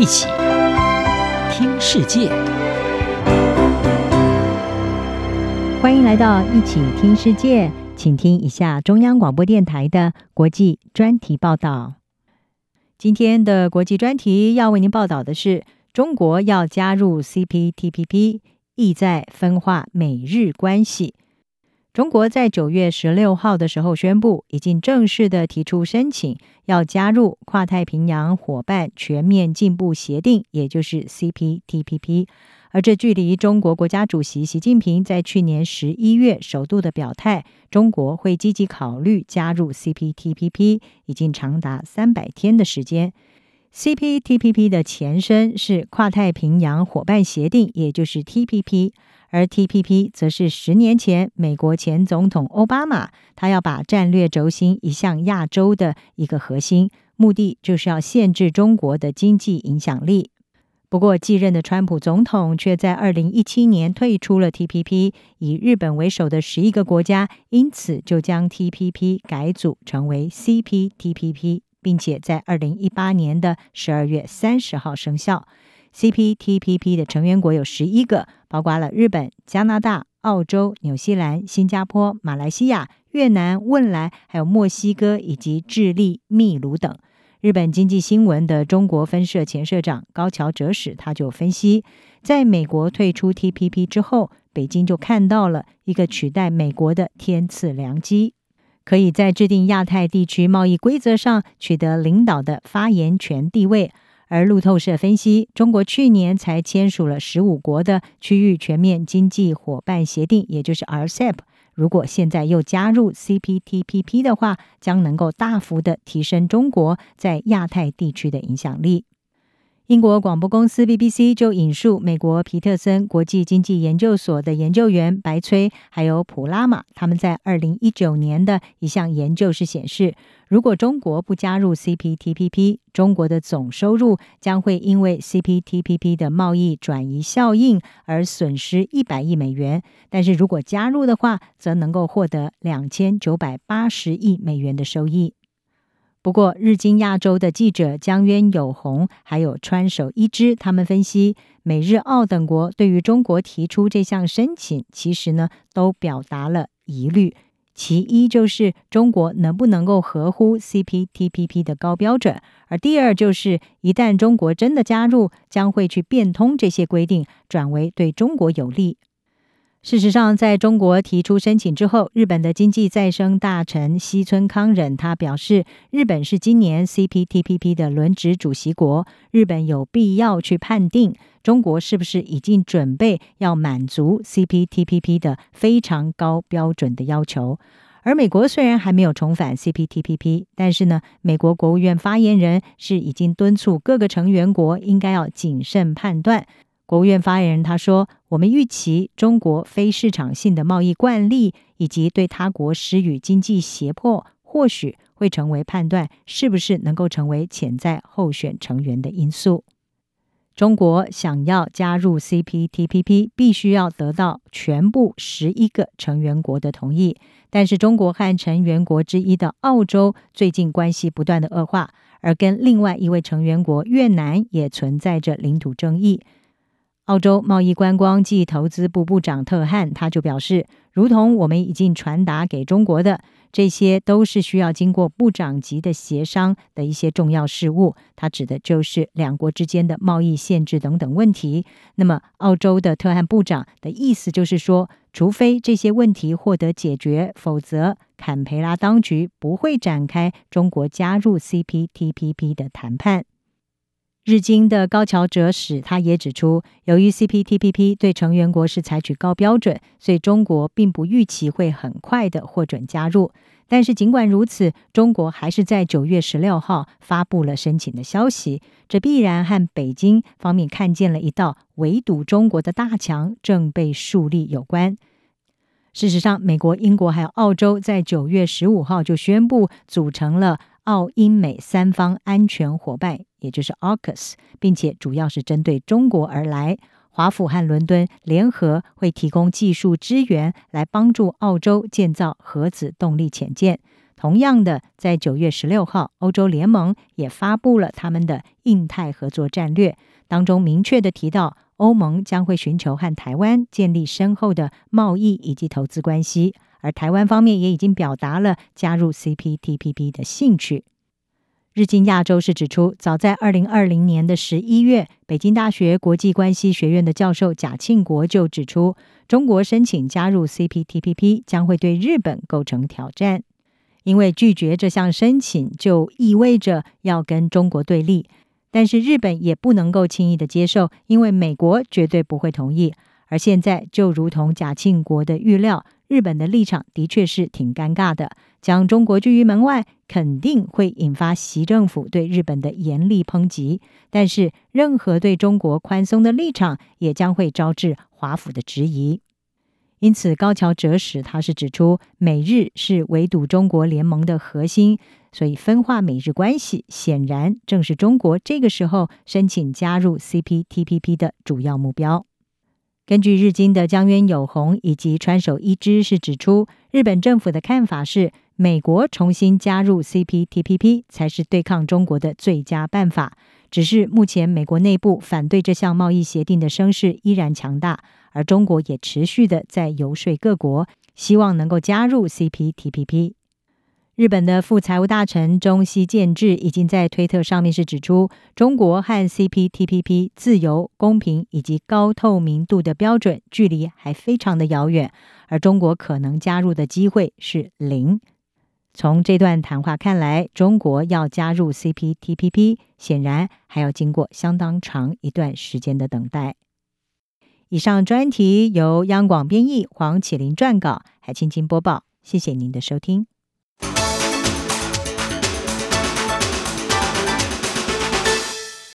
一起听世界，欢迎来到一起听世界，请听一下中央广播电台的国际专题报道。今天的国际专题要为您报道的是：中国要加入 CPTPP，意在分化美日关系。中国在九月十六号的时候宣布，已经正式的提出申请，要加入跨太平洋伙伴全面进步协定，也就是 CPTPP。而这距离中国国家主席习近平在去年十一月首度的表态，中国会积极考虑加入 CPTPP，已经长达三百天的时间。CPTPP 的前身是跨太平洋伙伴协定，也就是 TPP。而 TPP 则是十年前美国前总统奥巴马，他要把战略轴心移向亚洲的一个核心，目的就是要限制中国的经济影响力。不过，继任的川普总统却在二零一七年退出了 TPP，以日本为首的十一个国家，因此就将 TPP 改组成为 CPTPP，并且在二零一八年的十二月三十号生效。CPTPP 的成员国有十一个，包括了日本、加拿大、澳洲、纽西兰、新加坡、马来西亚、越南、汶莱，还有墨西哥以及智利、秘鲁等。日本经济新闻的中国分社前社长高桥哲史他就分析，在美国退出 TPP 之后，北京就看到了一个取代美国的天赐良机，可以在制定亚太地区贸易规则上取得领导的发言权地位。而路透社分析，中国去年才签署了十五国的区域全面经济伙伴协定，也就是 RCEP。如果现在又加入 CPTPP 的话，将能够大幅的提升中国在亚太地区的影响力。英国广播公司 BBC 就引述美国皮特森国际经济研究所的研究员白崔还有普拉玛，他们在二零一九年的一项研究是显示，如果中国不加入 CPTPP，中国的总收入将会因为 CPTPP 的贸易转移效应而损失一百亿美元，但是如果加入的话，则能够获得两千九百八十亿美元的收益。不过，日经亚洲的记者江渊有红还有川守一之，他们分析，美日澳等国对于中国提出这项申请，其实呢都表达了疑虑。其一就是中国能不能够合乎 CPTPP 的高标准，而第二就是一旦中国真的加入，将会去变通这些规定，转为对中国有利。事实上，在中国提出申请之后，日本的经济再生大臣西村康忍他表示，日本是今年 CPTPP 的轮值主席国，日本有必要去判定中国是不是已经准备要满足 CPTPP 的非常高标准的要求。而美国虽然还没有重返 CPTPP，但是呢，美国国务院发言人是已经敦促各个成员国应该要谨慎判断。国务院发言人他说：“我们预期中国非市场性的贸易惯例以及对他国施予经济胁迫，或许会成为判断是不是能够成为潜在候选成员的因素。中国想要加入 CPTPP，必须要得到全部十一个成员国的同意。但是，中国和成员国之一的澳洲最近关系不断的恶化，而跟另外一位成员国越南也存在着领土争议。”澳洲贸易观光暨投资部部长特汉他就表示，如同我们已经传达给中国的，这些都是需要经过部长级的协商的一些重要事务。他指的就是两国之间的贸易限制等等问题。那么，澳洲的特汉部长的意思就是说，除非这些问题获得解决，否则坎培拉当局不会展开中国加入 CPTPP 的谈判。日经的高桥哲史他也指出，由于 CPTPP 对成员国是采取高标准，所以中国并不预期会很快的获准加入。但是尽管如此，中国还是在九月十六号发布了申请的消息，这必然和北京方面看见了一道围堵中国的大墙正被树立有关。事实上，美国、英国还有澳洲在九月十五号就宣布组成了澳英美三方安全伙伴。也就是 AUKUS，并且主要是针对中国而来。华府和伦敦联合会提供技术支援，来帮助澳洲建造核子动力潜舰。同样的，在九月十六号，欧洲联盟也发布了他们的印太合作战略，当中明确地提到，欧盟将会寻求和台湾建立深厚的贸易以及投资关系，而台湾方面也已经表达了加入 CPTPP 的兴趣。日经亚洲是指出，早在二零二零年的十一月，北京大学国际关系学院的教授贾庆国就指出，中国申请加入 CPTPP 将会对日本构成挑战。因为拒绝这项申请，就意味着要跟中国对立。但是日本也不能够轻易的接受，因为美国绝对不会同意。而现在，就如同贾庆国的预料，日本的立场的确是挺尴尬的，将中国拒于门外，肯定会引发习政府对日本的严厉抨击。但是，任何对中国宽松的立场，也将会招致华府的质疑。因此，高桥哲史他是指出，美日是围堵中国联盟的核心，所以分化美日关系显然正是中国这个时候申请加入 CPTPP 的主要目标。根据日经的江渊有宏以及川守一之是指出，日本政府的看法是，美国重新加入 CPTPP 才是对抗中国的最佳办法。只是目前美国内部反对这项贸易协定的声势依然强大，而中国也持续的在游说各国，希望能够加入 CPTPP。日本的副财务大臣中西健治已经在推特上面是指出，中国和 CPTPP 自由、公平以及高透明度的标准距离还非常的遥远，而中国可能加入的机会是零。从这段谈话看来，中国要加入 CPTPP，显然还要经过相当长一段时间的等待。以上专题由央广编译，黄启麟撰稿，海青青播报。谢谢您的收听。